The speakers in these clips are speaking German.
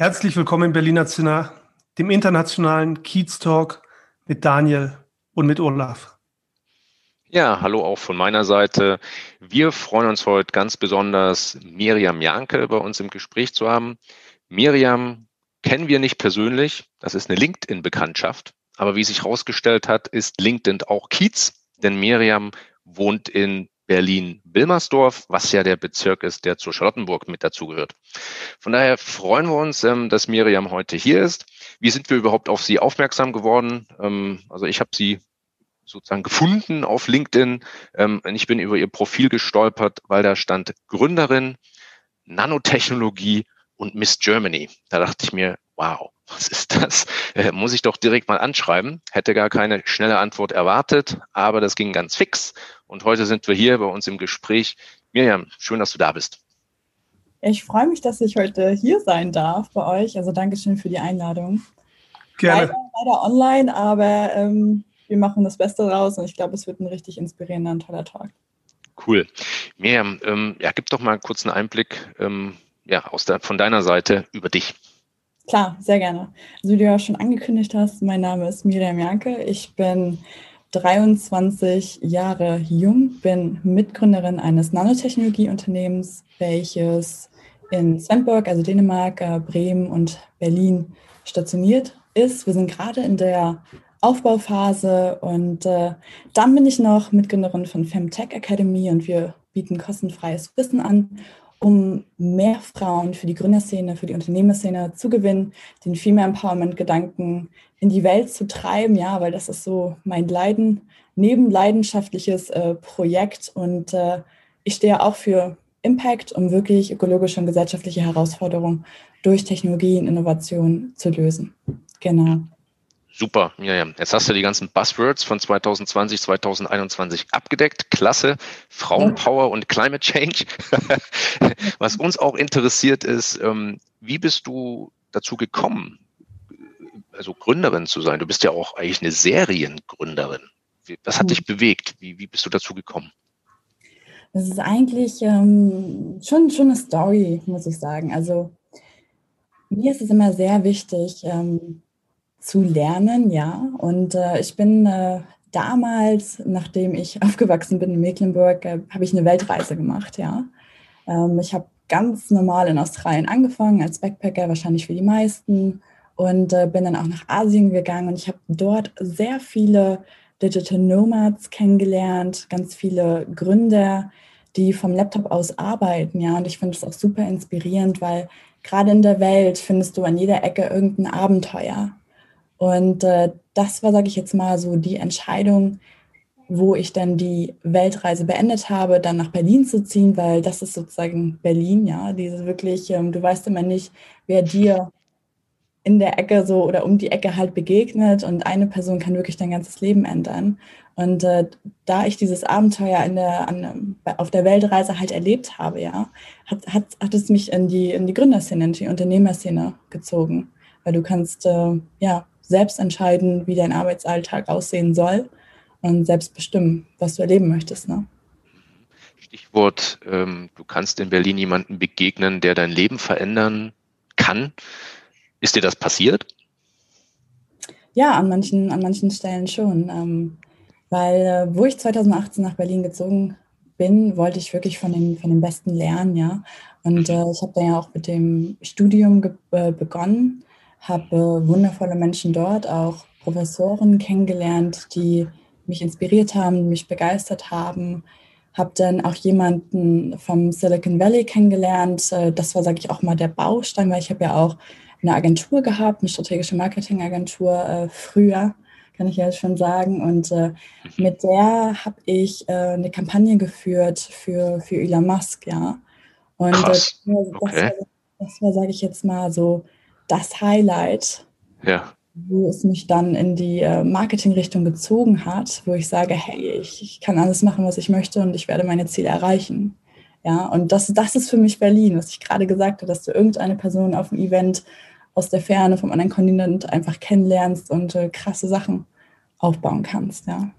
Herzlich willkommen in Berliner Zinner, dem internationalen Kiez Talk mit Daniel und mit Olaf. Ja, hallo auch von meiner Seite. Wir freuen uns heute ganz besonders, Miriam Janke bei uns im Gespräch zu haben. Miriam kennen wir nicht persönlich. Das ist eine LinkedIn-Bekanntschaft. Aber wie sich herausgestellt hat, ist LinkedIn auch Kiez, denn Miriam wohnt in Berlin-Wilmersdorf, was ja der Bezirk ist, der zur Charlottenburg mit dazugehört. Von daher freuen wir uns, ähm, dass Miriam heute hier ist. Wie sind wir überhaupt auf sie aufmerksam geworden? Ähm, also ich habe sie sozusagen gefunden auf LinkedIn. Ähm, ich bin über ihr Profil gestolpert, weil da stand Gründerin, Nanotechnologie und Miss Germany. Da dachte ich mir, wow, was ist das? Äh, muss ich doch direkt mal anschreiben. Hätte gar keine schnelle Antwort erwartet, aber das ging ganz fix. Und heute sind wir hier bei uns im Gespräch. Miriam, schön, dass du da bist. Ich freue mich, dass ich heute hier sein darf bei euch. Also Dankeschön für die Einladung. Gerne. Leider, leider online, aber ähm, wir machen das Beste draus und ich glaube, es wird ein richtig inspirierender und toller Talk. Cool. Miriam, ähm, ja, gib doch mal kurz einen Einblick ähm, ja, aus der, von deiner Seite über dich. Klar, sehr gerne. Also wie du ja schon angekündigt hast, mein Name ist Miriam Janke. Ich bin 23 Jahre jung, bin Mitgründerin eines Nanotechnologieunternehmens, welches in Svendborg, also Dänemark, äh, Bremen und Berlin stationiert ist. Wir sind gerade in der Aufbauphase und äh, dann bin ich noch Mitgründerin von Femtech Academy und wir bieten kostenfreies Wissen an um mehr Frauen für die Gründerszene, für die Unternehmerszene zu gewinnen, den Female Empowerment Gedanken in die Welt zu treiben, ja, weil das ist so mein Leiden, nebenleidenschaftliches äh, Projekt und äh, ich stehe auch für Impact, um wirklich ökologische und gesellschaftliche Herausforderungen durch Technologie und Innovation zu lösen. Genau. Super, ja, ja. Jetzt hast du die ganzen Buzzwords von 2020, 2021 abgedeckt. Klasse. Frauenpower und Climate Change. Was uns auch interessiert ist, ähm, wie bist du dazu gekommen, also Gründerin zu sein? Du bist ja auch eigentlich eine Seriengründerin. Was hat dich bewegt? Wie, wie bist du dazu gekommen? Das ist eigentlich ähm, schon, schon eine Story, muss ich sagen. Also mir ist es immer sehr wichtig, ähm, zu lernen, ja. Und äh, ich bin äh, damals, nachdem ich aufgewachsen bin in Mecklenburg, äh, habe ich eine Weltreise gemacht, ja. Ähm, ich habe ganz normal in Australien angefangen als Backpacker, wahrscheinlich für die meisten, und äh, bin dann auch nach Asien gegangen und ich habe dort sehr viele Digital Nomads kennengelernt, ganz viele Gründer, die vom Laptop aus arbeiten, ja. Und ich finde es auch super inspirierend, weil gerade in der Welt findest du an jeder Ecke irgendein Abenteuer. Und äh, das war, sage ich jetzt mal, so die Entscheidung, wo ich dann die Weltreise beendet habe, dann nach Berlin zu ziehen, weil das ist sozusagen Berlin, ja, diese wirklich, ähm, du weißt immer nicht, wer dir in der Ecke so oder um die Ecke halt begegnet und eine Person kann wirklich dein ganzes Leben ändern. Und äh, da ich dieses Abenteuer in der, an, auf der Weltreise halt erlebt habe, ja, hat, hat, hat es mich in die, in die Gründerszene, in die Unternehmerszene gezogen. Weil du kannst, äh, ja, selbst entscheiden, wie dein Arbeitsalltag aussehen soll und selbst bestimmen, was du erleben möchtest. Ne? Stichwort, ähm, du kannst in Berlin jemanden begegnen, der dein Leben verändern kann. Ist dir das passiert? Ja, an manchen, an manchen Stellen schon. Ähm, weil, äh, wo ich 2018 nach Berlin gezogen bin, wollte ich wirklich von den, von den Besten lernen, ja. Und mhm. äh, ich habe dann ja auch mit dem Studium äh, begonnen habe wundervolle Menschen dort, auch Professoren kennengelernt, die mich inspiriert haben, mich begeistert haben. Habe dann auch jemanden vom Silicon Valley kennengelernt. Äh, das war, sage ich auch mal, der Baustein, weil ich habe ja auch eine Agentur gehabt, eine strategische Marketingagentur äh, früher, kann ich ja schon sagen. Und äh, mit der habe ich äh, eine Kampagne geführt für, für Elon Musk, ja. Und Krass. das, okay. war, war sage ich jetzt mal, so das Highlight, Ja. wo es mich dann in die äh, Marketingrichtung gezogen hat, wo ich sage, hey, ich, ich kann alles machen, was ich möchte und ich werde meine Ziele erreichen. Ja, und das, das ist für mich Berlin, was ich gerade gesagt habe, dass du irgendeine Person auf dem Event aus der Ferne vom anderen Kontinent einfach kennenlernst und äh, krasse Sachen aufbauen kannst, ja.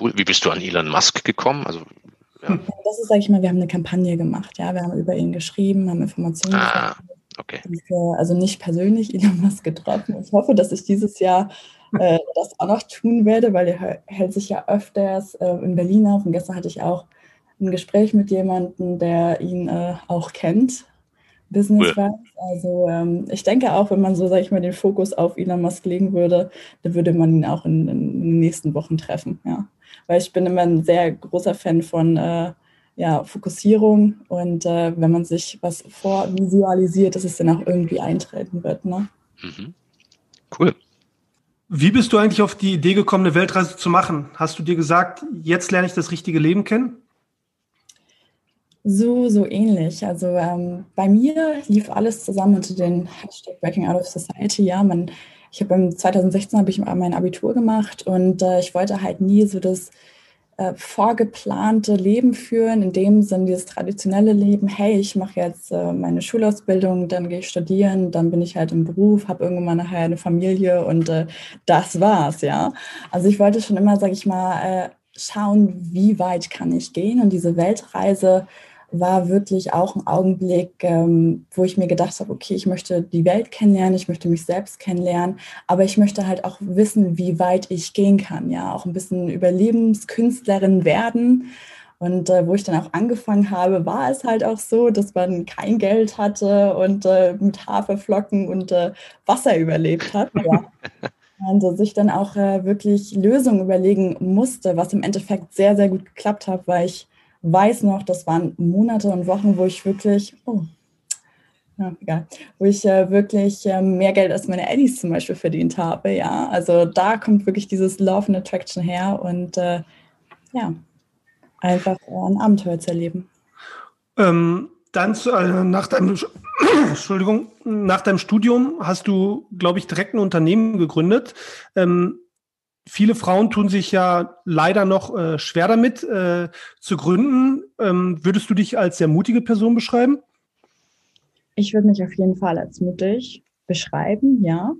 Cool. Wie bist du an Elon Musk gekommen? Also, ja. Das ist, sage ich mal, wir haben eine Kampagne gemacht, ja. Wir haben über ihn geschrieben, haben Informationen Ah, okay. für, also nicht persönlich Elon Musk getroffen. Ich hoffe, dass ich dieses Jahr äh, das auch noch tun werde, weil er hält sich ja öfters äh, in Berlin auf. Und gestern hatte ich auch ein Gespräch mit jemandem, der ihn äh, auch kennt, business-wise. Also ähm, ich denke auch, wenn man so, sage ich mal, den Fokus auf Elon Musk legen würde, dann würde man ihn auch in, in den nächsten Wochen treffen, ja. Weil ich bin immer ein sehr großer Fan von äh, ja, Fokussierung und äh, wenn man sich was vorvisualisiert, dass es dann auch irgendwie eintreten wird. Ne? Mhm. Cool. Wie bist du eigentlich auf die Idee gekommen, eine Weltreise zu machen? Hast du dir gesagt, jetzt lerne ich das richtige Leben kennen? So, so ähnlich. Also ähm, bei mir lief alles zusammen unter den Hashtag Breaking Out of Society. Ja, man, ich habe 2016 habe ich mein Abitur gemacht und äh, ich wollte halt nie so das äh, vorgeplante Leben führen, in dem Sinn dieses traditionelle Leben, hey, ich mache jetzt äh, meine Schulausbildung, dann gehe ich studieren, dann bin ich halt im Beruf, habe irgendwann nachher eine Familie und äh, das war's, ja. Also ich wollte schon immer, sage ich mal, äh, schauen, wie weit kann ich gehen und diese Weltreise war wirklich auch ein Augenblick, ähm, wo ich mir gedacht habe, okay, ich möchte die Welt kennenlernen, ich möchte mich selbst kennenlernen, aber ich möchte halt auch wissen, wie weit ich gehen kann, ja, auch ein bisschen Überlebenskünstlerin werden. Und äh, wo ich dann auch angefangen habe, war es halt auch so, dass man kein Geld hatte und äh, mit Haferflocken und äh, Wasser überlebt hat. Ja. Und sich dann auch äh, wirklich Lösungen überlegen musste, was im Endeffekt sehr, sehr gut geklappt hat, weil ich weiß noch, das waren Monate und Wochen, wo ich wirklich, oh, ja, egal, wo ich äh, wirklich äh, mehr Geld als meine Eddies zum Beispiel verdient habe. Ja, also da kommt wirklich dieses Love and Attraction her und äh, ja, einfach ein Abenteuer zu erleben. Ähm, dann zu, äh, nach deinem Entschuldigung, nach deinem Studium hast du, glaube ich, direkt ein Unternehmen gegründet. Ähm, viele Frauen tun sich ja leider noch äh, schwer damit äh, zu gründen. Ähm, würdest du dich als sehr mutige Person beschreiben? Ich würde mich auf jeden Fall als mutig beschreiben, ja.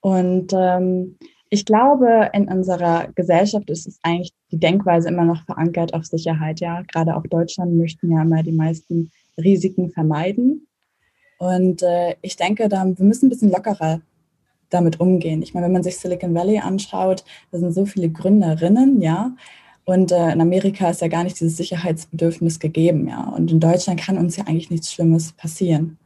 Und ähm, ich glaube, in unserer Gesellschaft ist es eigentlich die Denkweise immer noch verankert auf Sicherheit, ja. Gerade auch Deutschland möchten ja immer die meisten Risiken vermeiden. Und äh, ich denke, da, wir müssen ein bisschen lockerer damit umgehen. Ich meine, wenn man sich Silicon Valley anschaut, da sind so viele Gründerinnen, ja. Und äh, in Amerika ist ja gar nicht dieses Sicherheitsbedürfnis gegeben, ja. Und in Deutschland kann uns ja eigentlich nichts Schlimmes passieren.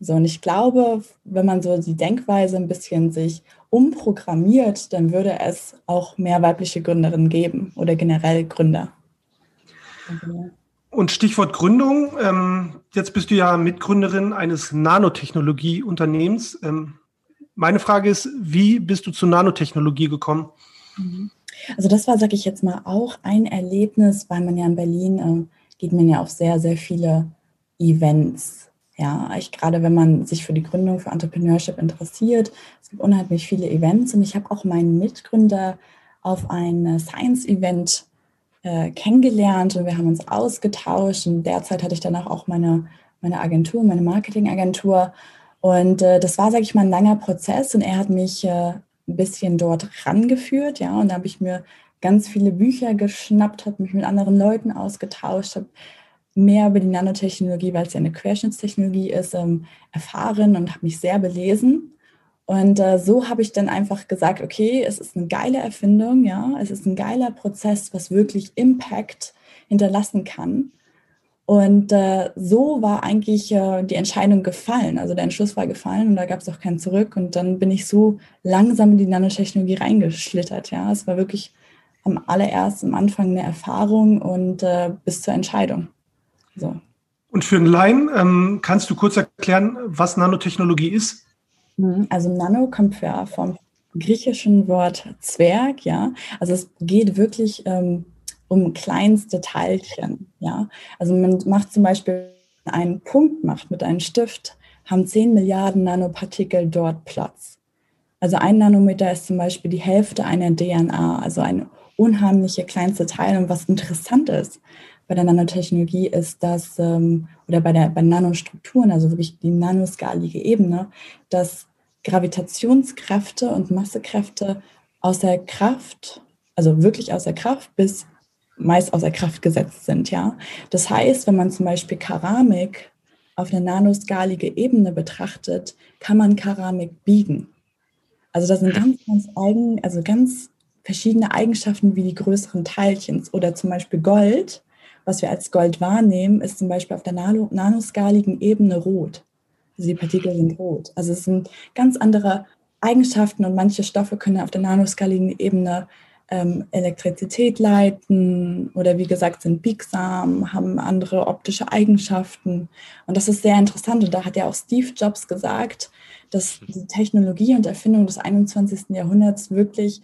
So, und ich glaube, wenn man so die Denkweise ein bisschen sich umprogrammiert, dann würde es auch mehr weibliche Gründerinnen geben oder generell Gründer. Und Stichwort Gründung. Ähm, jetzt bist du ja Mitgründerin eines Nanotechnologie-Unternehmens. Ähm, meine Frage ist, wie bist du zur Nanotechnologie gekommen? Also das war, sage ich jetzt mal, auch ein Erlebnis, weil man ja in Berlin äh, geht man ja auf sehr, sehr viele Events. Ja, ich gerade wenn man sich für die Gründung, für Entrepreneurship interessiert, es gibt unheimlich viele Events und ich habe auch meinen Mitgründer auf ein Science-Event äh, kennengelernt und wir haben uns ausgetauscht und derzeit hatte ich danach auch meine, meine Agentur, meine Marketingagentur und äh, das war, sage ich mal, ein langer Prozess und er hat mich äh, ein bisschen dort rangeführt, ja, und da habe ich mir ganz viele Bücher geschnappt, habe mich mit anderen Leuten ausgetauscht, habe mehr über die Nanotechnologie, weil es ja eine Querschnittstechnologie ist, ähm, erfahren und habe mich sehr belesen. Und äh, so habe ich dann einfach gesagt, okay, es ist eine geile Erfindung, ja, es ist ein geiler Prozess, was wirklich Impact hinterlassen kann. Und äh, so war eigentlich äh, die Entscheidung gefallen. Also der Entschluss war gefallen und da gab es auch kein Zurück. Und dann bin ich so langsam in die Nanotechnologie reingeschlittert. Ja, es war wirklich am allerersten am Anfang eine Erfahrung und äh, bis zur Entscheidung. So. Und für einen Laien, ähm, kannst du kurz erklären, was Nanotechnologie ist? Also Nano kommt ja vom griechischen Wort Zwerg, ja. Also es geht wirklich ähm, um kleinste Teilchen. Ja? Also man macht zum Beispiel einen Punkt macht mit einem Stift, haben 10 Milliarden Nanopartikel dort Platz. Also ein Nanometer ist zum Beispiel die Hälfte einer DNA, also ein unheimliche kleinste Teil. Und was interessant ist bei der Nanotechnologie ist, dass, ähm, oder bei, der, bei Nanostrukturen, also wirklich die nanoskalige Ebene, dass Gravitationskräfte und Massekräfte außer Kraft, also wirklich außer Kraft bis meist außer Kraft gesetzt sind, ja. Das heißt, wenn man zum Beispiel Keramik auf eine nanoskalige Ebene betrachtet, kann man Keramik biegen. Also das sind ganz, ganz eigen, also ganz verschiedene Eigenschaften wie die größeren Teilchens oder zum Beispiel Gold, was wir als Gold wahrnehmen, ist zum Beispiel auf der Nano nanoskaligen Ebene rot. Also die Partikel sind rot. Also es sind ganz andere Eigenschaften und manche Stoffe können auf der nanoskaligen Ebene ähm, Elektrizität leiten oder wie gesagt sind biegsam, haben andere optische Eigenschaften. Und das ist sehr interessant. Und da hat ja auch Steve Jobs gesagt, dass die Technologie und Erfindung des 21. Jahrhunderts wirklich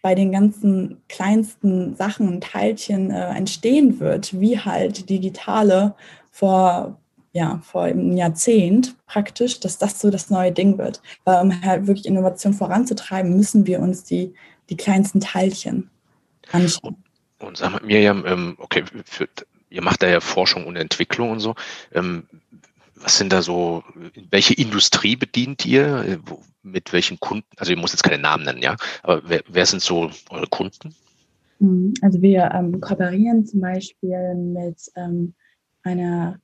bei den ganzen kleinsten Sachen und Teilchen äh, entstehen wird, wie halt digitale vor ja, vor einem Jahrzehnt praktisch, dass das so das neue Ding wird. Weil um halt wirklich Innovation voranzutreiben, müssen wir uns die die kleinsten Teilchen anschauen. Und, und sag mal, Miriam, ähm, okay, für, ihr macht da ja Forschung und Entwicklung und so. Ähm, was sind da so, welche Industrie bedient ihr? Äh, mit welchen Kunden? Also ihr muss jetzt keine Namen nennen, ja, aber wer, wer sind so eure Kunden? Mhm, also wir ähm, kooperieren zum Beispiel mit ähm, einer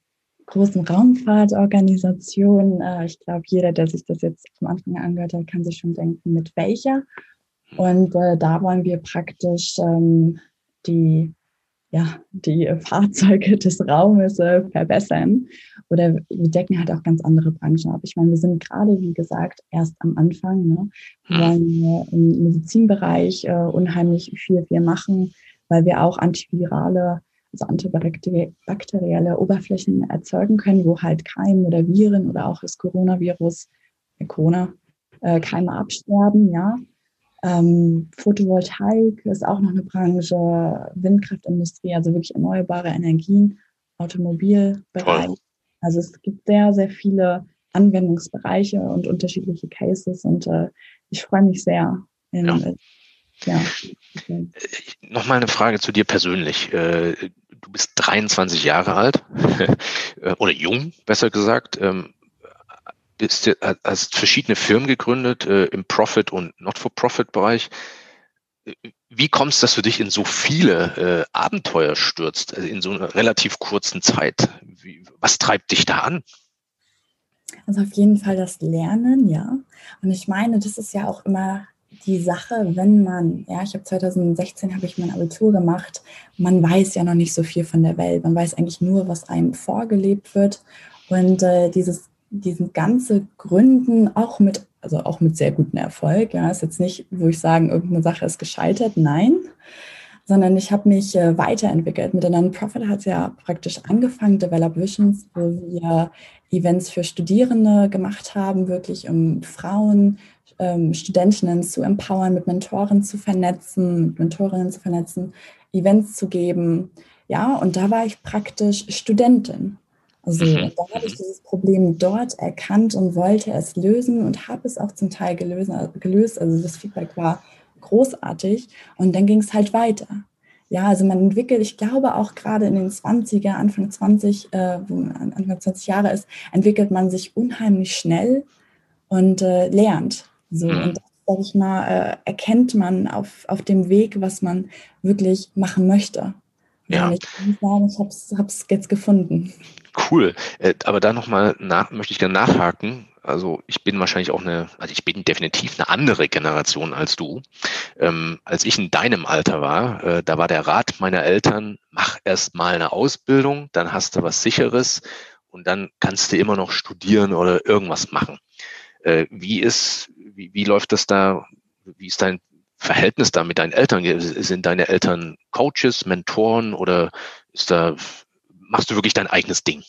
großen Raumfahrtorganisation. Äh, ich glaube, jeder, der sich das jetzt am Anfang angehört hat, kann sich schon denken, mit welcher. Und äh, da wollen wir praktisch ähm, die, ja, die Fahrzeuge des Raumes äh, verbessern. Oder wir decken halt auch ganz andere Branchen ab. Ich meine, wir sind gerade, wie gesagt, erst am Anfang. Ne? Wir wollen im Medizinbereich äh, unheimlich viel, viel machen, weil wir auch antivirale, also antibakterielle Oberflächen erzeugen können, wo halt Keime oder Viren oder auch das Coronavirus, äh, Corona, äh, Keime absterben, ja. Ähm, Photovoltaik ist auch noch eine Branche, Windkraftindustrie, also wirklich erneuerbare Energien, Automobilbereich. Toll. Also es gibt sehr, sehr viele Anwendungsbereiche und unterschiedliche Cases und äh, ich freue mich sehr. In, ja. Äh, ja. Okay. Nochmal eine Frage zu dir persönlich. Äh, du bist 23 Jahre alt äh, oder jung, besser gesagt. Ähm, bist, hast verschiedene Firmen gegründet äh, im Profit- und Not-for-Profit-Bereich. Wie kommst du, dass du dich in so viele äh, Abenteuer stürzt, also in so einer relativ kurzen Zeit? Wie, was treibt dich da an? Also auf jeden Fall das Lernen, ja. Und ich meine, das ist ja auch immer die Sache, wenn man, ja, ich habe 2016 habe ich mein Abitur gemacht, man weiß ja noch nicht so viel von der Welt, man weiß eigentlich nur, was einem vorgelebt wird und äh, dieses diesen ganze Gründen auch mit, also auch mit sehr gutem Erfolg. Ja, ist jetzt nicht, wo ich sagen, irgendeine Sache ist gescheitert, nein, sondern ich habe mich äh, weiterentwickelt. Mit der Non-Profit hat es ja praktisch angefangen, Develop Visions, wo wir Events für Studierende gemacht haben, wirklich um Frauen, ähm, Studentinnen zu empowern, mit Mentoren zu vernetzen, mit Mentorinnen zu vernetzen, Events zu geben. Ja, und da war ich praktisch Studentin. Also mhm. da habe ich dieses Problem dort erkannt und wollte es lösen und habe es auch zum Teil gelöst. gelöst. Also das Feedback war großartig und dann ging es halt weiter. Ja, also man entwickelt, ich glaube auch gerade in den 20er, Anfang 20, äh, wo man Anfang 20 Jahre ist, entwickelt man sich unheimlich schnell und äh, lernt. So, mhm. und das, sag ich mal, äh, erkennt man auf, auf dem Weg, was man wirklich machen möchte. Ja. Ich kann sagen, ich habe es jetzt gefunden. Cool. Äh, aber da nochmal nach, möchte ich gerne nachhaken. Also ich bin wahrscheinlich auch eine, also ich bin definitiv eine andere Generation als du. Ähm, als ich in deinem Alter war, äh, da war der Rat meiner Eltern, mach erst mal eine Ausbildung, dann hast du was sicheres und dann kannst du immer noch studieren oder irgendwas machen. Äh, wie ist, wie, wie läuft das da? Wie ist dein Verhältnis da mit deinen Eltern? Sind deine Eltern Coaches, Mentoren oder ist da machst du wirklich dein eigenes Ding?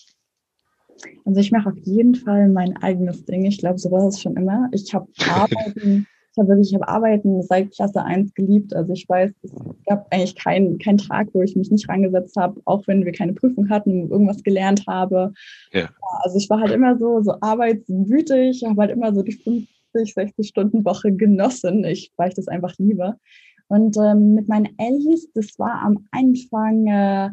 Also ich mache auf jeden Fall mein eigenes Ding. Ich glaube, so war es schon immer. Ich habe Arbeiten ich habe wirklich, ich habe Arbeiten seit Klasse 1 geliebt. Also ich weiß, es gab eigentlich keinen keinen Tag, wo ich mich nicht rangesetzt habe, auch wenn wir keine Prüfung hatten und irgendwas gelernt habe. Ja. Also ich war halt immer so, so arbeitswütig, habe halt immer so die 50, 60 Stunden Woche genossen, ich, weil ich das einfach liebe. Und ähm, mit meinen Ellis, das war am Anfang, äh,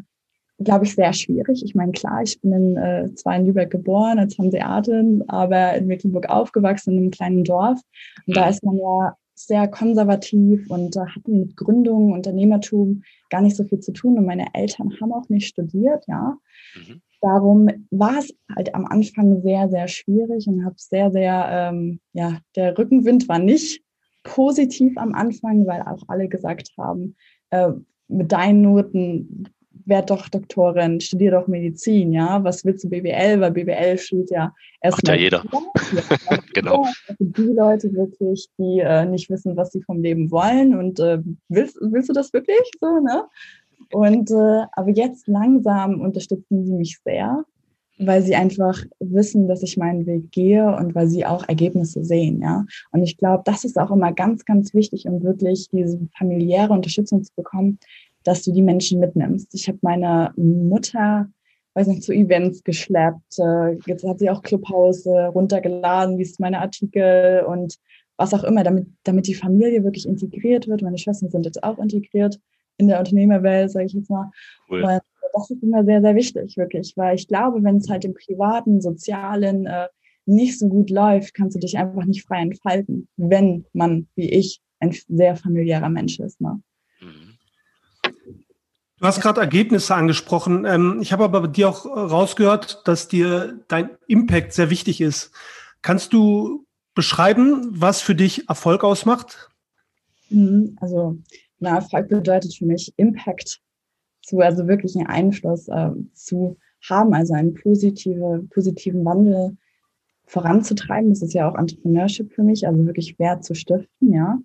glaube ich, sehr schwierig. Ich meine, klar, ich bin in, äh, zwar in Lübeck geboren als Hanseatin, aber in Mecklenburg aufgewachsen, in einem kleinen Dorf. Und da ist man ja sehr konservativ und äh, hat mit Gründung, Unternehmertum gar nicht so viel zu tun. Und meine Eltern haben auch nicht studiert, ja. Mhm. Darum war es halt am Anfang sehr, sehr schwierig und habe sehr, sehr, ähm, ja, der Rückenwind war nicht positiv am Anfang, weil auch alle gesagt haben, äh, mit deinen Noten werd doch Doktorin, studier doch Medizin, ja. Was willst du BWL? Weil BWL studiert ja erstmal. Ja jeder. Ja, genau. Die Leute wirklich, die äh, nicht wissen, was sie vom Leben wollen. Und äh, willst, willst du das wirklich so, ne? Und äh, aber jetzt langsam unterstützen sie mich sehr weil sie einfach wissen, dass ich meinen Weg gehe und weil sie auch Ergebnisse sehen, ja. Und ich glaube, das ist auch immer ganz, ganz wichtig, um wirklich diese familiäre Unterstützung zu bekommen, dass du die Menschen mitnimmst. Ich habe meine Mutter, weiß nicht, zu Events geschleppt. Äh, jetzt hat sie auch Clubhouse runtergeladen, liest meine Artikel und was auch immer, damit, damit die Familie wirklich integriert wird. Meine Schwestern sind jetzt auch integriert in der Unternehmerwelt, sage ich jetzt mal. Cool. Und das ist immer sehr, sehr wichtig, wirklich, weil ich glaube, wenn es halt im privaten, sozialen äh, nicht so gut läuft, kannst du dich einfach nicht frei entfalten, wenn man, wie ich, ein sehr familiärer Mensch ist. Ne? Du hast gerade Ergebnisse angesprochen. Ähm, ich habe aber bei dir auch rausgehört, dass dir dein Impact sehr wichtig ist. Kannst du beschreiben, was für dich Erfolg ausmacht? Mhm, also, na, Erfolg bedeutet für mich Impact zu, also wirklich einen Einfluss äh, zu haben, also einen positive, positiven Wandel voranzutreiben. Das ist ja auch Entrepreneurship für mich, also wirklich Wert zu stiften, ja.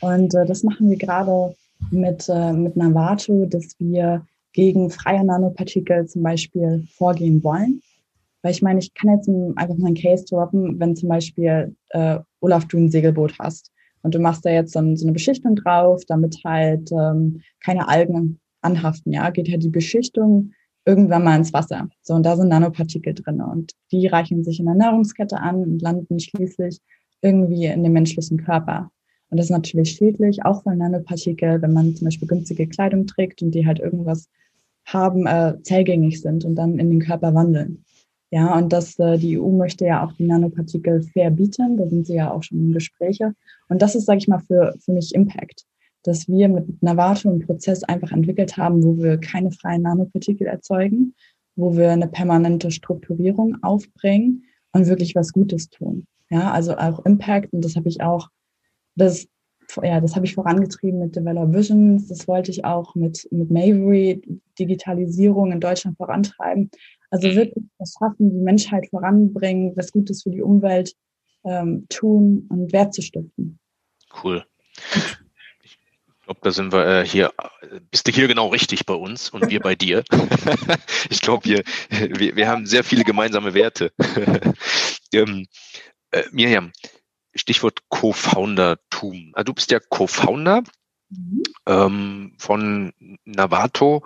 Und äh, das machen wir gerade mit, äh, mit Navato, dass wir gegen freie Nanopartikel zum Beispiel vorgehen wollen. Weil ich meine, ich kann jetzt einfach mal einen Case droppen, wenn zum Beispiel äh, Olaf, du ein Segelboot hast und du machst da jetzt so, so eine Beschichtung drauf, damit halt ähm, keine Algen anhaften, ja, geht ja die Beschichtung irgendwann mal ins Wasser. So, und da sind Nanopartikel drin und die reichen sich in der Nahrungskette an und landen schließlich irgendwie in dem menschlichen Körper. Und das ist natürlich schädlich, auch weil Nanopartikel, wenn man zum Beispiel günstige Kleidung trägt und die halt irgendwas haben, äh, zellgängig sind und dann in den Körper wandeln. Ja, und das, äh, die EU möchte ja auch die Nanopartikel verbieten, da sind sie ja auch schon in Gespräche. Und das ist, sage ich mal, für, für mich Impact dass wir mit Navato einen Prozess einfach entwickelt haben, wo wir keine freien Nanopartikel erzeugen, wo wir eine permanente Strukturierung aufbringen und wirklich was Gutes tun. Ja, also auch Impact und das habe ich auch, das, ja, das habe ich vorangetrieben mit Develop Visions, das wollte ich auch mit, mit Mavery, Digitalisierung in Deutschland vorantreiben. Also wirklich was schaffen, die Menschheit voranbringen, was Gutes für die Umwelt ähm, tun und Wert zu stiften. Cool glaube, da sind wir äh, hier, bist du hier genau richtig bei uns und wir bei dir. ich glaube, wir, wir, wir haben sehr viele gemeinsame Werte. ähm, äh, Miriam, Stichwort Co-Founder-Tum. Also du bist ja Co-Founder mhm. ähm, von Navato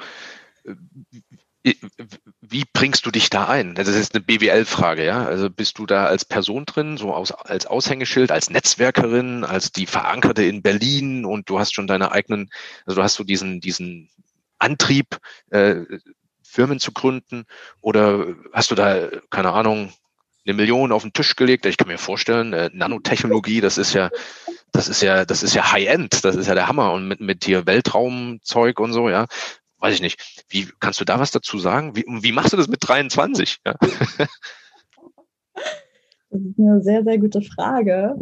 wie bringst du dich da ein? Das ist eine BWL-Frage, ja. Also bist du da als Person drin, so aus, als Aushängeschild, als Netzwerkerin, als die Verankerte in Berlin und du hast schon deine eigenen, also du hast so diesen, diesen Antrieb, äh, Firmen zu gründen oder hast du da, keine Ahnung, eine Million auf den Tisch gelegt? Ich kann mir vorstellen, äh, Nanotechnologie, das ist ja, das ist ja, das ist ja High-End, das ist ja der Hammer und mit, mit hier Weltraumzeug und so, ja weiß ich nicht. Wie kannst du da was dazu sagen? Wie, wie machst du das mit 23? Ja. Das ist eine sehr, sehr gute Frage.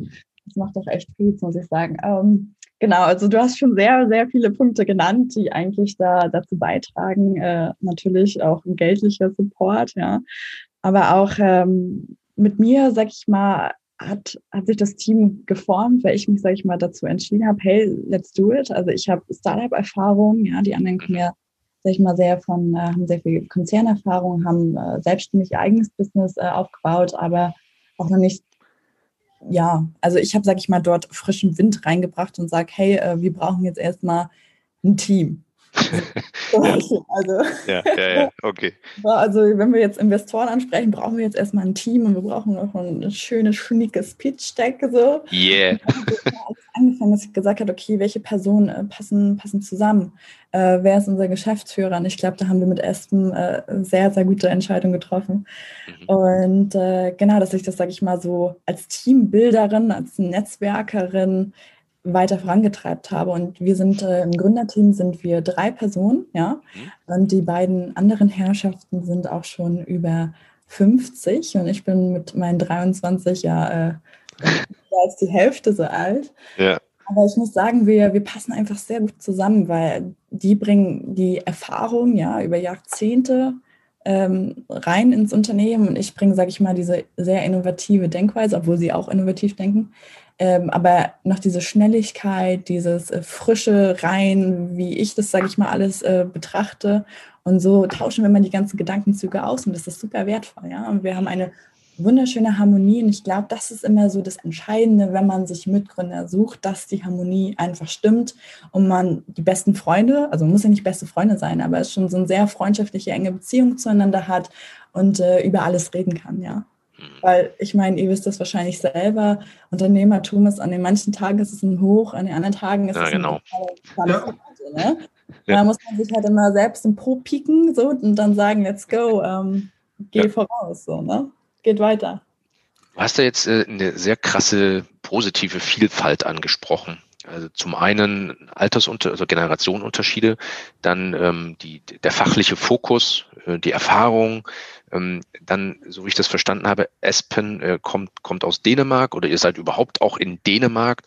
Das macht doch echt viel, muss ich sagen. Ähm, genau, also du hast schon sehr, sehr viele Punkte genannt, die eigentlich da dazu beitragen. Äh, natürlich auch ein geldlicher Support, ja. Aber auch ähm, mit mir, sag ich mal, hat, hat sich das Team geformt, weil ich mich, sag ich mal, dazu entschieden habe, hey, let's do it. Also ich habe Startup-Erfahrung, ja, die anderen kommen ja sag ich mal, sehr von, äh, haben sehr viel Konzernerfahrung, haben äh, selbstständig ihr eigenes Business äh, aufgebaut, aber auch noch nicht ja, also ich habe, sag ich mal, dort frischen Wind reingebracht und sage, hey, äh, wir brauchen jetzt erstmal ein Team. also, ja, ja, ja, okay. Also, wenn wir jetzt Investoren ansprechen, brauchen wir jetzt erstmal ein Team und wir brauchen noch ein schönes, schnickes Pitch-Deck. So. Yeah. angefangen, dass ich gesagt habe, okay, welche Personen äh, passen, passen zusammen? Äh, wer ist unser Geschäftsführer? Und ich glaube, da haben wir mit Espen äh, sehr, sehr gute Entscheidungen getroffen. Mhm. Und äh, genau, dass ich das, sage ich mal, so als Teambilderin, als Netzwerkerin weiter vorangetreibt habe. Und wir sind äh, im Gründerteam sind wir drei Personen, ja. Mhm. Und die beiden anderen Herrschaften sind auch schon über 50 und ich bin mit meinen 23 ja äh, als die Hälfte so alt. Ja. Aber ich muss sagen, wir, wir passen einfach sehr gut zusammen, weil die bringen die Erfahrung ja über Jahrzehnte ähm, rein ins Unternehmen und ich bringe, sage ich mal, diese sehr innovative Denkweise, obwohl sie auch innovativ denken, ähm, aber noch diese Schnelligkeit, dieses äh, frische rein, wie ich das, sage ich mal, alles äh, betrachte. Und so tauschen wir mal die ganzen Gedankenzüge aus und das ist super wertvoll. Ja? Und wir haben eine wunderschöne Harmonie und ich glaube, das ist immer so das Entscheidende, wenn man sich Mitgründer sucht, dass die Harmonie einfach stimmt und man die besten Freunde, also muss ja nicht beste Freunde sein, aber es schon so eine sehr freundschaftliche, enge Beziehung zueinander hat und äh, über alles reden kann, ja. Mhm. Weil ich meine, ihr wisst das wahrscheinlich selber, Unternehmertum ist an den manchen Tagen ist es ein Hoch, an den anderen Tagen ist ja, es genau. ein ja. ne? ja. Da muss man sich halt immer selbst im Po pieken so, und dann sagen, let's go, ähm, geh ja. voraus, so, ne? Geht weiter. Du hast ja jetzt äh, eine sehr krasse positive Vielfalt angesprochen. Also zum einen Altersunter also Generationenunterschiede, dann ähm, die, der fachliche Fokus, äh, die Erfahrung, ähm, dann, so wie ich das verstanden habe, Espen äh, kommt, kommt aus Dänemark oder ihr seid überhaupt auch in Dänemark.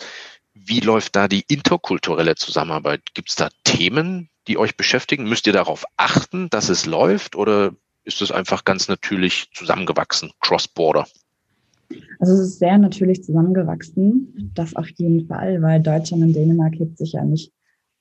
Wie läuft da die interkulturelle Zusammenarbeit? Gibt es da Themen, die euch beschäftigen? Müsst ihr darauf achten, dass es läuft oder ist es einfach ganz natürlich zusammengewachsen, cross-border? Also es ist sehr natürlich zusammengewachsen, das auf jeden Fall, weil Deutschland und Dänemark hebt sich ja nicht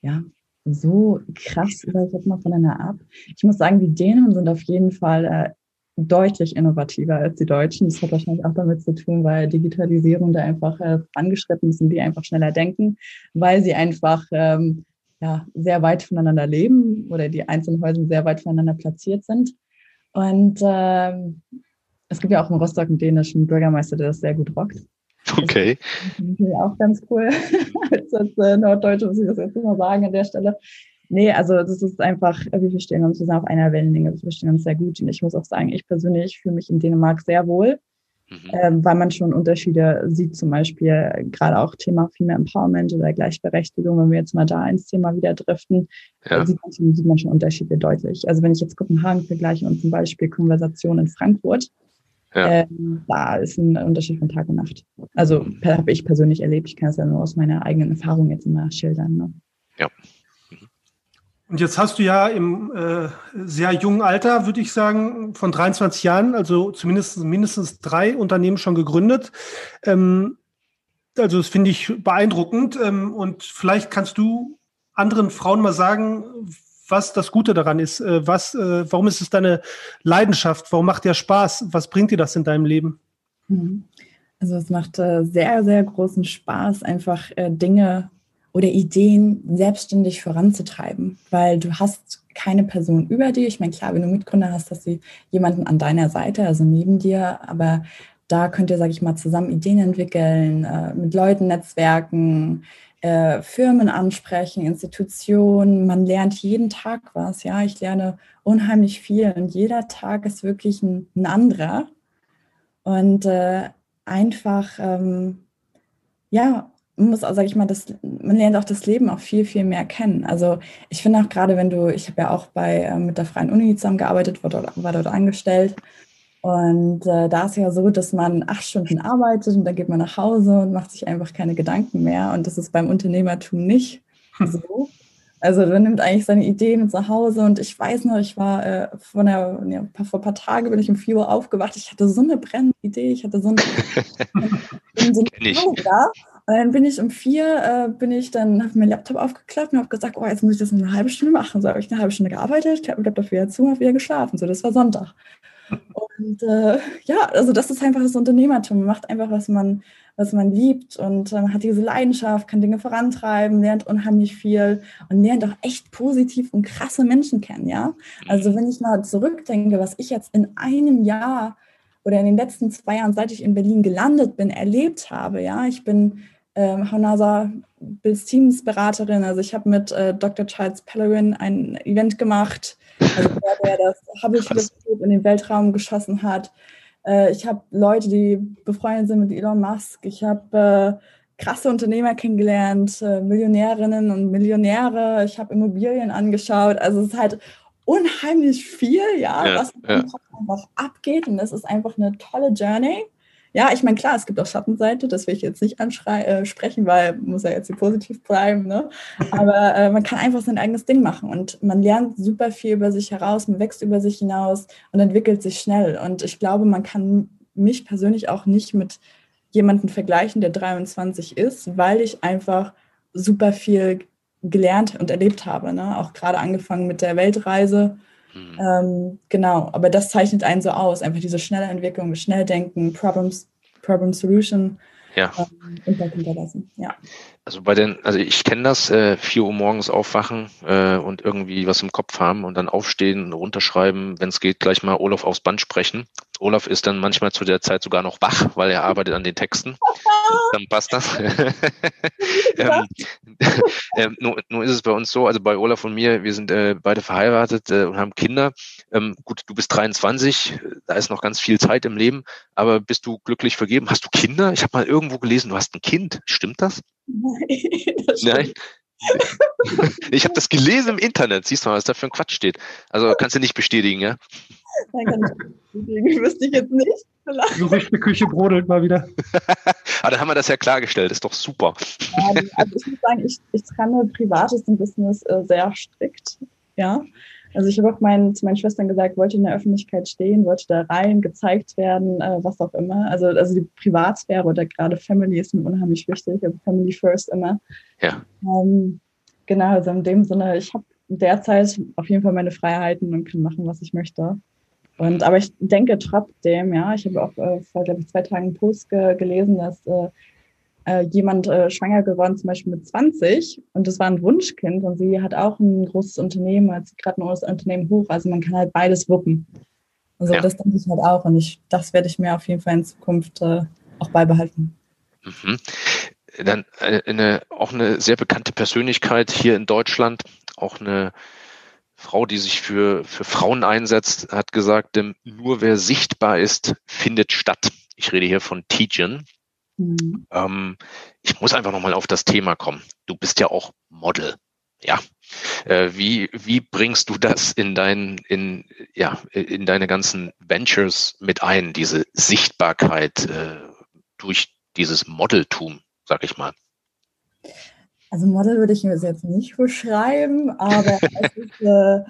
ja, so krass, sag ich jetzt mal, voneinander ab. Ich muss sagen, die Dänen sind auf jeden Fall äh, deutlich innovativer als die Deutschen. Das hat wahrscheinlich auch damit zu tun, weil Digitalisierung da einfach äh, angeschritten ist und die einfach schneller denken, weil sie einfach ähm, ja, sehr weit voneinander leben oder die einzelnen Häuser sehr weit voneinander platziert sind. Und ähm, es gibt ja auch in Rostock einen dänischen Bürgermeister, der das sehr gut rockt. Okay. Das ist auch ganz cool. als, äh, Norddeutsche muss ich das jetzt immer sagen an der Stelle. Nee, also das ist einfach, wir verstehen uns, wir sind auf einer Wellenlänge, wir verstehen uns sehr gut. Und ich muss auch sagen, ich persönlich fühle mich in Dänemark sehr wohl, mhm. ähm, weil man schon Unterschiede sieht, zum Beispiel äh, gerade auch Thema Female Empowerment oder Gleichberechtigung, wenn wir jetzt mal da ins Thema wieder driften, ja. sieht, man schon, sieht man schon Unterschiede deutlich. Also wenn ich jetzt Kopenhagen vergleiche und zum Beispiel Konversation in Frankfurt, ja. Ähm, da ist ein Unterschied von Tag und Nacht. Also habe ich persönlich erlebt. Ich kann es ja nur aus meiner eigenen Erfahrung jetzt immer schildern. Ne? Ja. Und jetzt hast du ja im äh, sehr jungen Alter, würde ich sagen, von 23 Jahren, also zumindest mindestens drei Unternehmen schon gegründet. Ähm, also das finde ich beeindruckend. Ähm, und vielleicht kannst du anderen Frauen mal sagen, was das Gute daran ist. Äh, was, äh, warum ist es deine Leidenschaft? Warum macht dir Spaß? Was bringt dir das in deinem Leben? Mhm. Also es macht äh, sehr, sehr großen Spaß, einfach Dinge oder Ideen selbstständig voranzutreiben, weil du hast keine Person über dir. Ich meine, klar, wenn du Mitgründer hast, hast du jemanden an deiner Seite, also neben dir, aber da könnt ihr, sage ich mal, zusammen Ideen entwickeln, mit Leuten netzwerken, äh, Firmen ansprechen, Institutionen. Man lernt jeden Tag was. Ja, ich lerne unheimlich viel und jeder Tag ist wirklich ein, ein anderer. Und äh, einfach, ähm, ja, muss auch, sag ich mal, das, man lernt auch das Leben auch viel, viel mehr kennen. Also ich finde auch gerade, wenn du, ich habe ja auch bei äh, mit der Freien Uni zusammengearbeitet, war dort, war dort angestellt und äh, da ist ja so, dass man acht Stunden arbeitet und dann geht man nach Hause und macht sich einfach keine Gedanken mehr. Und das ist beim Unternehmertum nicht so. Also man nimmt eigentlich seine Ideen mit nach Hause und ich weiß noch, ich war äh, von der, ja, vor ein paar Tagen bin ich um 4 Uhr aufgewacht. Ich hatte so eine brennende Idee, ich hatte so eine, so eine da. Und dann bin ich um vier, äh, bin ich dann, habe meinen Laptop aufgeklappt und habe gesagt, oh, jetzt muss ich das in einer halben Stunde machen. So habe ich eine halbe Stunde gearbeitet, ich habe Laptop wieder zu, habe wieder geschlafen. So, das war Sonntag. Und äh, ja, also das ist einfach das Unternehmertum. Man macht einfach, was man, was man liebt und ähm, hat diese Leidenschaft, kann Dinge vorantreiben, lernt unheimlich viel und lernt auch echt positiv und krasse Menschen kennen, ja. Also wenn ich mal zurückdenke, was ich jetzt in einem Jahr oder in den letzten zwei Jahren, seit ich in Berlin gelandet bin, erlebt habe, ja, ich bin ähm, Hanasa Bills Teamsberaterin. Also ich habe mit äh, Dr. Charles Pellerin ein Event gemacht, also der, der das Hubble-Teleskop in den Weltraum geschossen hat. Äh, ich habe Leute, die befreundet sind mit Elon Musk. Ich habe äh, krasse Unternehmer kennengelernt, äh, Millionärinnen und Millionäre. Ich habe Immobilien angeschaut. Also es ist halt unheimlich viel, ja, ja was ja. einfach abgeht. Und es ist einfach eine tolle Journey. Ja, ich meine, klar, es gibt auch Schattenseite, das will ich jetzt nicht ansprechen, äh, weil muss ja jetzt hier positiv bleiben. Ne? Aber äh, man kann einfach sein eigenes Ding machen und man lernt super viel über sich heraus, man wächst über sich hinaus und entwickelt sich schnell. Und ich glaube, man kann mich persönlich auch nicht mit jemandem vergleichen, der 23 ist, weil ich einfach super viel gelernt und erlebt habe. Ne? Auch gerade angefangen mit der Weltreise Mhm. Ähm, genau, aber das zeichnet einen so aus, einfach diese schnelle Entwicklung, Schnelldenken, Problems, Problem Solution ja. ähm, Impact hinterlassen. Ja. Also bei den, also ich kenne das, äh, 4 Uhr morgens aufwachen äh, und irgendwie was im Kopf haben und dann aufstehen, runterschreiben, wenn es geht, gleich mal Olaf aufs Band sprechen. Olaf ist dann manchmal zu der Zeit sogar noch wach, weil er arbeitet an den Texten. dann passt das. ähm, äh, nur, nur ist es bei uns so, also bei Olaf und mir, wir sind äh, beide verheiratet äh, und haben Kinder. Ähm, gut, du bist 23, da ist noch ganz viel Zeit im Leben, aber bist du glücklich vergeben? Hast du Kinder? Ich habe mal irgendwo gelesen, du hast ein Kind. Stimmt das? Nein. Das Nein. Ich habe das gelesen im Internet. Siehst du mal, was da für ein Quatsch steht. Also kannst du nicht bestätigen, ja? Nein, kann ich. Wüsste ich jetzt nicht. Gerüchte Küche brodelt mal wieder. Aber dann haben wir das ja klargestellt. Ist doch super. Also ich muss sagen, ich, ich trenne Privates und Business äh, sehr strikt. Ja. Also ich habe auch meinen, zu meinen Schwestern gesagt, wollte in der Öffentlichkeit stehen, wollte da rein, gezeigt werden, äh, was auch immer. Also, also die Privatsphäre oder gerade Family ist mir unheimlich wichtig, also Family first immer. Ja. Ähm, genau, also in dem Sinne, ich habe derzeit auf jeden Fall meine Freiheiten und kann machen, was ich möchte. Und aber ich denke trotzdem, ja, ich habe auch äh, vor, glaube ich, zwei Tagen einen Post ge gelesen, dass äh, äh, jemand äh, schwanger geworden, zum Beispiel mit 20, und das war ein Wunschkind und sie hat auch ein großes Unternehmen, hat gerade ein großes Unternehmen hoch, also man kann halt beides wuppen. Also ja. das denke ich halt auch und ich, das werde ich mir auf jeden Fall in Zukunft äh, auch beibehalten. Mhm. Dann äh, eine, auch eine sehr bekannte Persönlichkeit hier in Deutschland, auch eine Frau, die sich für, für Frauen einsetzt, hat gesagt, nur wer sichtbar ist, findet statt. Ich rede hier von Tijen. Mhm. Ähm, ich muss einfach nochmal auf das Thema kommen. Du bist ja auch Model. Ja. Äh, wie, wie bringst du das in dein, in, ja, in deine ganzen Ventures mit ein, diese Sichtbarkeit äh, durch dieses Modeltum, sag ich mal? Also Model würde ich mir jetzt nicht beschreiben, aber es ist äh,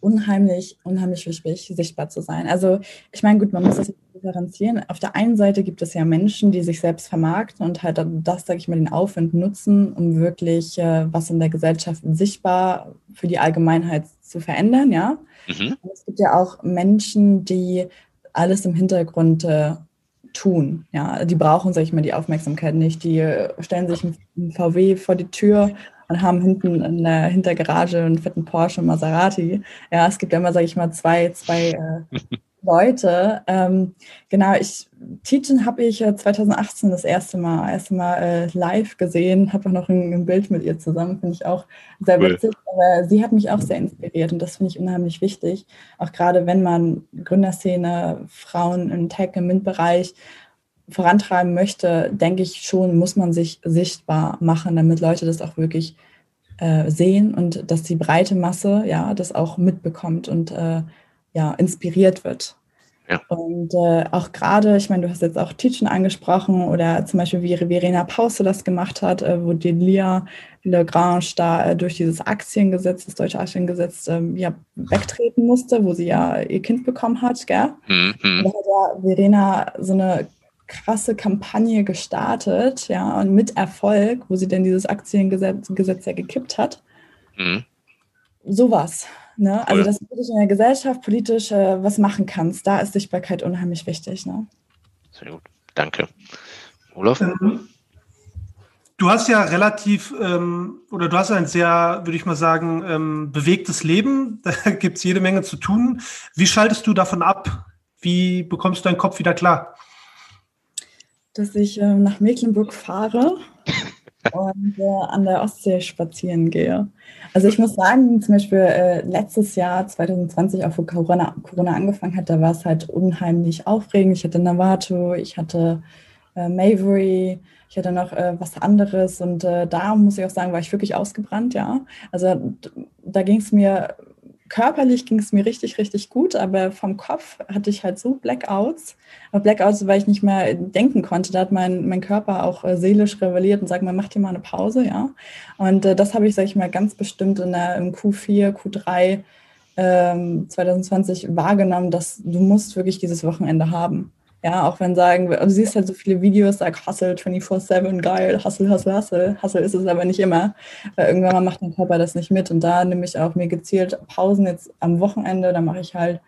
unheimlich, unheimlich wichtig, sichtbar zu sein. Also ich meine, gut, man muss das differenzieren. Auf der einen Seite gibt es ja Menschen, die sich selbst vermarkten und halt das, sage ich mal, den Aufwand nutzen, um wirklich äh, was in der Gesellschaft sichtbar für die Allgemeinheit zu verändern, ja. Mhm. Es gibt ja auch Menschen, die alles im Hintergrund äh, tun, ja. Die brauchen, sage ich mal, die Aufmerksamkeit nicht. Die stellen sich ein VW vor die Tür und haben hinten in der Hintergarage einen fetten Porsche Maserati. Ja, es gibt ja immer, sage ich mal, zwei, zwei äh, Leute. Ähm, genau, ich Teaching habe ich 2018 das erste Mal, erste Mal äh, live gesehen, habe auch noch ein, ein, Bild mit ihr zusammen, finde ich auch sehr cool. witzig. Aber sie hat mich auch sehr inspiriert und das finde ich unheimlich wichtig. Auch gerade wenn man Gründerszene, Frauen im Tech, im MINT-Bereich vorantreiben möchte, denke ich schon, muss man sich sichtbar machen, damit Leute das auch wirklich äh, sehen und dass die breite Masse ja das auch mitbekommt und äh, ja inspiriert wird. Ja. Und äh, auch gerade, ich meine, du hast jetzt auch Teaching angesprochen oder zum Beispiel wie Verena Pause das gemacht hat, äh, wo Delia Lagrange da äh, durch dieses Aktiengesetz, das deutsche Aktiengesetz, ähm, ja, wegtreten musste, wo sie ja ihr Kind bekommen hat, gell? Mhm. Da hat ja Verena so eine krasse Kampagne gestartet, ja, und mit Erfolg, wo sie denn dieses Aktiengesetz Gesetz ja gekippt hat. Mhm. Sowas. Ne? Also, dass du in der Gesellschaft politisch äh, was machen kannst, da ist Sichtbarkeit unheimlich wichtig. Ne? Sehr gut, danke. Olaf? Ähm, du hast ja relativ, ähm, oder du hast ein sehr, würde ich mal sagen, ähm, bewegtes Leben. Da gibt es jede Menge zu tun. Wie schaltest du davon ab? Wie bekommst du deinen Kopf wieder klar? Dass ich äh, nach Mecklenburg fahre und äh, an der Ostsee spazieren gehe. Also ich muss sagen, zum Beispiel äh, letztes Jahr, 2020, auch wo Corona, Corona angefangen hat, da war es halt unheimlich aufregend. Ich hatte Navato, ich hatte äh, Mavery, ich hatte noch äh, was anderes und äh, da muss ich auch sagen, war ich wirklich ausgebrannt, ja. Also da ging es mir körperlich ging es mir richtig, richtig gut, aber vom Kopf hatte ich halt so Blackouts. Aber Blackouts, weil ich nicht mehr denken konnte. Da hat mein, mein Körper auch äh, seelisch rebelliert und sagt, man macht hier mal eine Pause, ja. Und äh, das habe ich, sage ich mal, ganz bestimmt in der, im Q4, Q3 ähm, 2020 wahrgenommen, dass du musst wirklich dieses Wochenende haben. Ja, auch wenn sagen, du siehst halt so viele Videos, sag Hustle 24-7, geil, Hustle, Hustle, Hustle. Hustle ist es aber nicht immer, weil irgendwann mal macht dein Körper das nicht mit. Und da nehme ich auch mir gezielt Pausen jetzt am Wochenende, da mache ich halt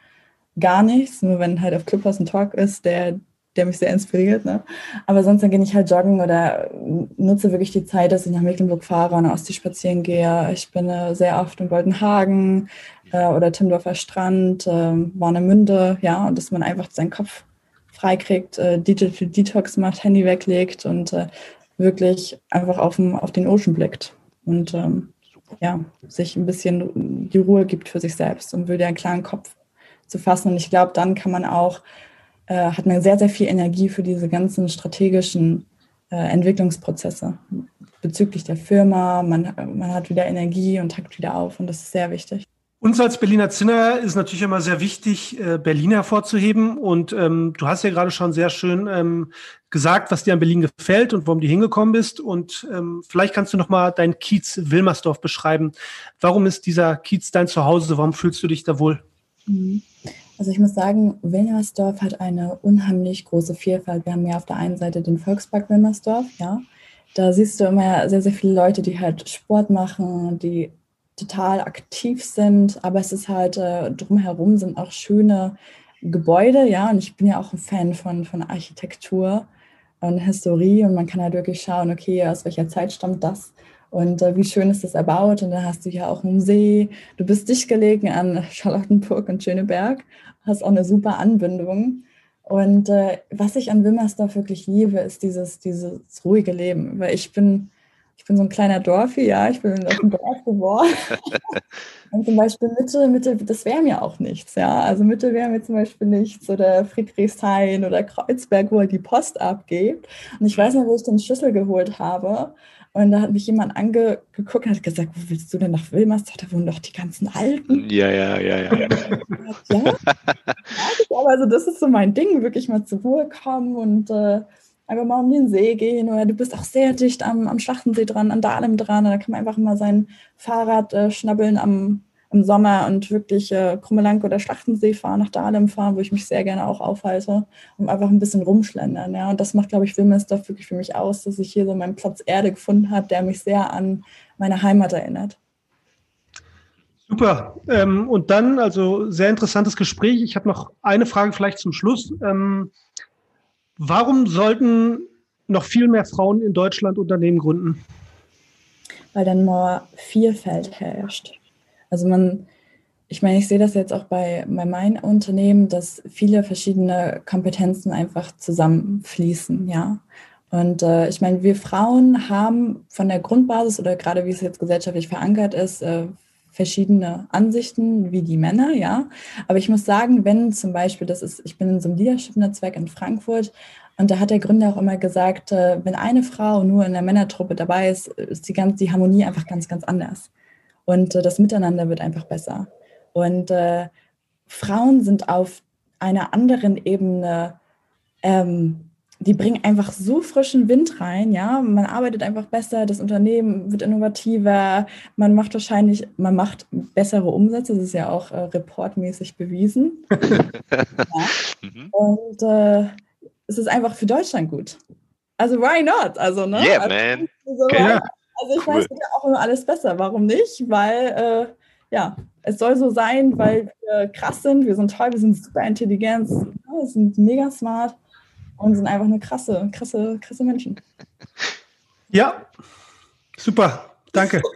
gar nichts, nur wenn halt auf Clubhouse ein Talk ist, der, der mich sehr inspiriert. Ne? Aber sonst dann gehe ich halt joggen oder nutze wirklich die Zeit, dass ich nach Mecklenburg fahre und aus die spazieren gehe. Ich bin äh, sehr oft in Goldenhagen äh, oder Timdorfer Strand, äh, Warnemünde, ja, und dass man einfach seinen Kopf freikriegt, äh, Digital Detox macht, Handy weglegt und äh, wirklich einfach auf, den, auf den Ocean blickt und ähm, ja, sich ein bisschen die Ruhe gibt für sich selbst und will einen klaren Kopf zu fassen. Und ich glaube, dann kann man auch, äh, hat man sehr, sehr viel Energie für diese ganzen strategischen äh, Entwicklungsprozesse bezüglich der Firma. Man, man hat wieder Energie und takt wieder auf und das ist sehr wichtig. Uns als Berliner Zinner ist natürlich immer sehr wichtig, äh, Berlin hervorzuheben. Und ähm, du hast ja gerade schon sehr schön ähm, gesagt, was dir an Berlin gefällt und warum du hingekommen bist. Und ähm, vielleicht kannst du noch mal dein Kiez Wilmersdorf beschreiben. Warum ist dieser Kiez dein Zuhause? Warum fühlst du dich da wohl? Mhm. Also ich muss sagen, Wilmersdorf hat eine unheimlich große Vielfalt. Wir haben ja auf der einen Seite den Volkspark Wilmersdorf, ja. Da siehst du immer sehr, sehr viele Leute, die halt Sport machen, die total aktiv sind, aber es ist halt äh, drumherum sind auch schöne Gebäude, ja, und ich bin ja auch ein Fan von, von Architektur und Historie und man kann halt wirklich schauen, okay, aus welcher Zeit stammt das und äh, wie schön ist das erbaut und da hast du ja auch einen See, du bist dicht gelegen an Charlottenburg und Schöneberg, hast auch eine super Anbindung und äh, was ich an Wimmersdorf wirklich liebe, ist dieses, dieses ruhige Leben, weil ich bin ich bin so ein kleiner Dorfi, ja, ich bin auf dem Dorf geboren. und zum Beispiel Mitte, Mitte, das wäre mir auch nichts, ja. Also Mitte wäre mir zum Beispiel nichts oder Friedrichshain oder Kreuzberg, wo er die Post abgibt. Und ich weiß noch, wo ich den Schlüssel geholt habe. Und da hat mich jemand angeguckt und hat gesagt, wo willst du denn nach Wilmersdorf? Da wohnen doch die ganzen Alten. Ja, ja, ja, ja. ja, aber also das ist so mein Ding, wirklich mal zur Ruhe kommen und äh, einfach mal um den See gehen oder du bist auch sehr dicht am, am Schlachtensee dran, an Dahlem dran. Da kann man einfach mal sein Fahrrad äh, schnabbeln am, im Sommer und wirklich äh, Krummelank oder Schlachtensee fahren, nach Dahlem fahren, wo ich mich sehr gerne auch aufhalte, um einfach ein bisschen rumschlendern. Ja. Und das macht, glaube ich, Wilmersdorf wirklich für mich aus, dass ich hier so meinen Platz Erde gefunden habe, der mich sehr an meine Heimat erinnert. Super. Ähm, und dann, also sehr interessantes Gespräch. Ich habe noch eine Frage vielleicht zum Schluss. Ähm, Warum sollten noch viel mehr Frauen in Deutschland Unternehmen gründen? Weil dann mehr Vielfalt herrscht. Also man, ich meine, ich sehe das jetzt auch bei, bei meinem Unternehmen, dass viele verschiedene Kompetenzen einfach zusammenfließen, ja. Und äh, ich meine, wir Frauen haben von der Grundbasis oder gerade wie es jetzt gesellschaftlich verankert ist, äh, verschiedene Ansichten wie die Männer, ja. Aber ich muss sagen, wenn zum Beispiel, das ist, ich bin in so einem Leadership-Netzwerk in Frankfurt und da hat der Gründer auch immer gesagt, äh, wenn eine Frau nur in der Männertruppe dabei ist, ist die, ganz, die Harmonie einfach ganz, ganz anders. Und äh, das Miteinander wird einfach besser. Und äh, Frauen sind auf einer anderen Ebene ähm, die bringen einfach so frischen Wind rein, ja. Man arbeitet einfach besser, das Unternehmen wird innovativer, man macht wahrscheinlich, man macht bessere Umsätze, das ist ja auch äh, reportmäßig bewiesen. ja. Mhm. Und äh, es ist einfach für Deutschland gut. Also why not? Also, ne? Yeah, also, man. So, okay. Also ich cool. weiß, ja auch immer alles besser. Warum nicht? Weil äh, ja, es soll so sein, weil wir krass sind, wir sind toll, wir sind super intelligent, wir sind mega smart und sind einfach eine krasse, krasse, krasse Menschen. Ja, super. Danke.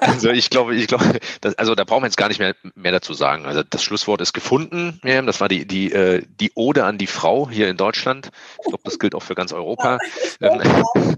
Also ich glaube, ich glaube, das, also da brauchen wir jetzt gar nicht mehr, mehr dazu sagen. Also das Schlusswort ist gefunden. Miriam. Das war die, die, äh, die Ode an die Frau hier in Deutschland. Ich glaube, das gilt auch für ganz Europa. Ähm,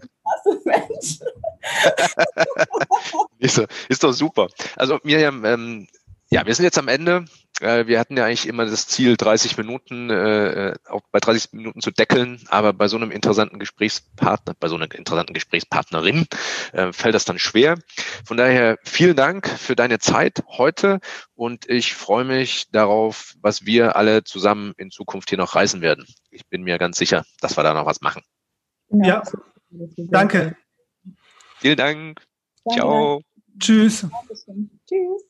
ist, ist doch super. Also Miriam, ähm, ja, wir sind jetzt am Ende. Äh, wir hatten ja eigentlich immer das Ziel, 30 Minuten, äh, auch bei 30 Minuten zu deckeln, aber bei so einem interessanten Gesprächspartner, bei so einer interessanten Gesprächspartnerin äh, fällt das dann schwer. Von daher vielen Dank für deine Zeit heute und ich freue mich darauf, was wir alle zusammen in Zukunft hier noch reisen werden. Ich bin mir ganz sicher, dass wir da noch was machen. Ja, danke. Vielen Dank. Ciao. Tschüss. Tschüss.